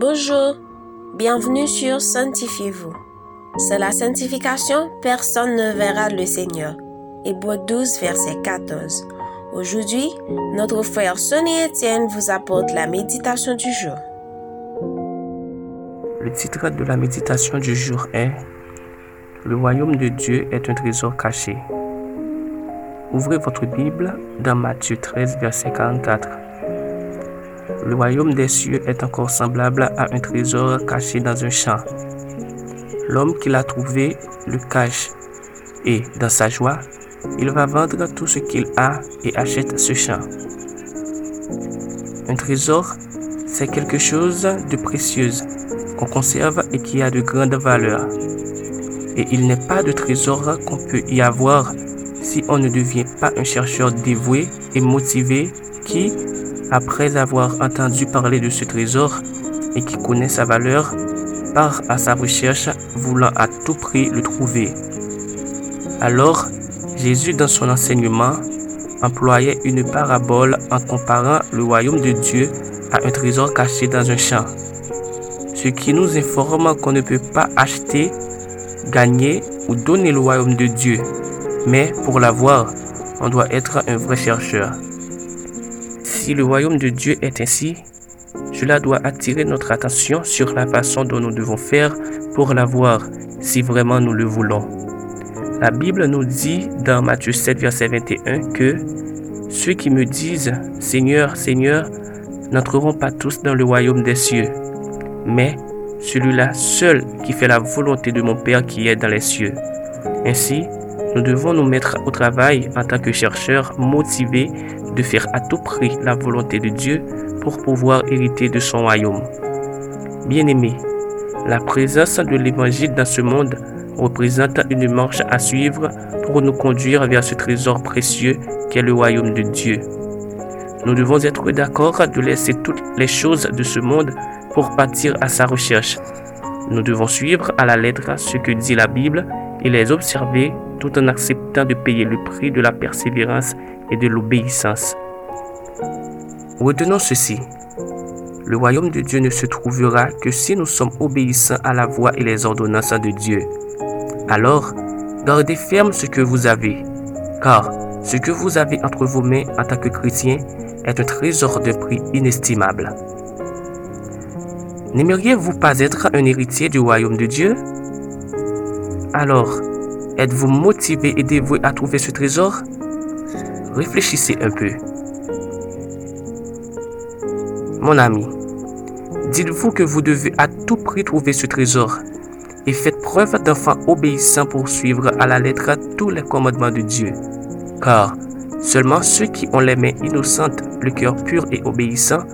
Bonjour, bienvenue sur Sanctifiez-vous. C'est la sanctification, personne ne verra le Seigneur. Hébreu 12, verset 14. Aujourd'hui, notre frère Sonny Etienne vous apporte la méditation du jour. Le titre de la méditation du jour est Le royaume de Dieu est un trésor caché. Ouvrez votre Bible dans Matthieu 13, verset 44. Le royaume des cieux est encore semblable à un trésor caché dans un champ. L'homme qui l'a trouvé le cache et, dans sa joie, il va vendre tout ce qu'il a et achète ce champ. Un trésor, c'est quelque chose de précieux qu'on conserve et qui a de grandes valeurs. Et il n'est pas de trésor qu'on peut y avoir si on ne devient pas un chercheur dévoué et motivé qui, après avoir entendu parler de ce trésor et qui connaît sa valeur, part à sa recherche voulant à tout prix le trouver. Alors, Jésus dans son enseignement employait une parabole en comparant le royaume de Dieu à un trésor caché dans un champ. Ce qui nous informe qu'on ne peut pas acheter, gagner ou donner le royaume de Dieu. Mais pour l'avoir, on doit être un vrai chercheur. Si le royaume de Dieu est ainsi, cela doit attirer notre attention sur la façon dont nous devons faire pour l'avoir si vraiment nous le voulons. La Bible nous dit dans Matthieu 7, verset 21 que ceux qui me disent Seigneur, Seigneur, n'entreront pas tous dans le royaume des cieux, mais celui-là seul qui fait la volonté de mon Père qui est dans les cieux. Ainsi, nous devons nous mettre au travail en tant que chercheurs motivés de faire à tout prix la volonté de Dieu pour pouvoir hériter de son royaume. Bien-aimés, la présence de l'Évangile dans ce monde représente une marche à suivre pour nous conduire vers ce trésor précieux qu'est le royaume de Dieu. Nous devons être d'accord de laisser toutes les choses de ce monde pour partir à sa recherche. Nous devons suivre à la lettre ce que dit la Bible et les observer tout en acceptant de payer le prix de la persévérance et de l'obéissance. Retenons ceci. Le royaume de Dieu ne se trouvera que si nous sommes obéissants à la voix et les ordonnances de Dieu. Alors, gardez ferme ce que vous avez, car ce que vous avez entre vos mains en tant que chrétien est un trésor de prix inestimable. N'aimeriez-vous pas être un héritier du royaume de Dieu? Alors, êtes-vous motivé et dévoué à trouver ce trésor? Réfléchissez un peu. Mon ami, dites-vous que vous devez à tout prix trouver ce trésor et faites preuve d'enfant obéissant pour suivre à la lettre tous les commandements de Dieu. Car seulement ceux qui ont les mains innocentes, le cœur pur et obéissant,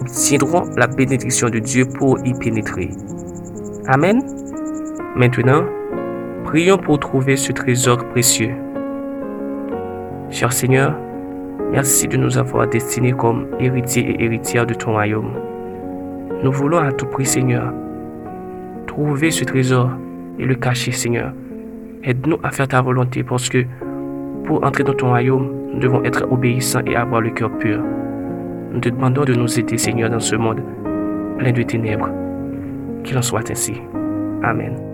obtiendront la bénédiction de Dieu pour y pénétrer. Amen. Maintenant, prions pour trouver ce trésor précieux. Cher Seigneur, merci de nous avoir destinés comme héritiers et héritières de ton royaume. Nous voulons à tout prix, Seigneur, trouver ce trésor et le cacher, Seigneur. Aide-nous à faire ta volonté parce que pour entrer dans ton royaume, nous devons être obéissants et avoir le cœur pur. Nous te demandons de nous aider, Seigneur, dans ce monde plein de ténèbres. Qu'il en soit ainsi. Amen.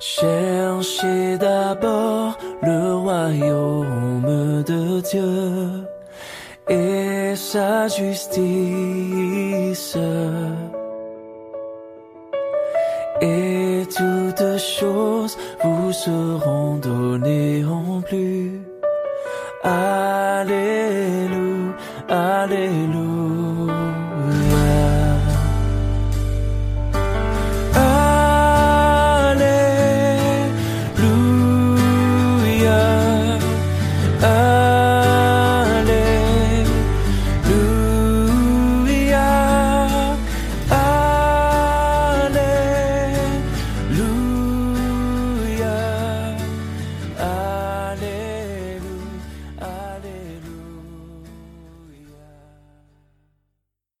Cherchez d'abord le royaume de Dieu et sa justice. Et toutes choses vous seront données en plus.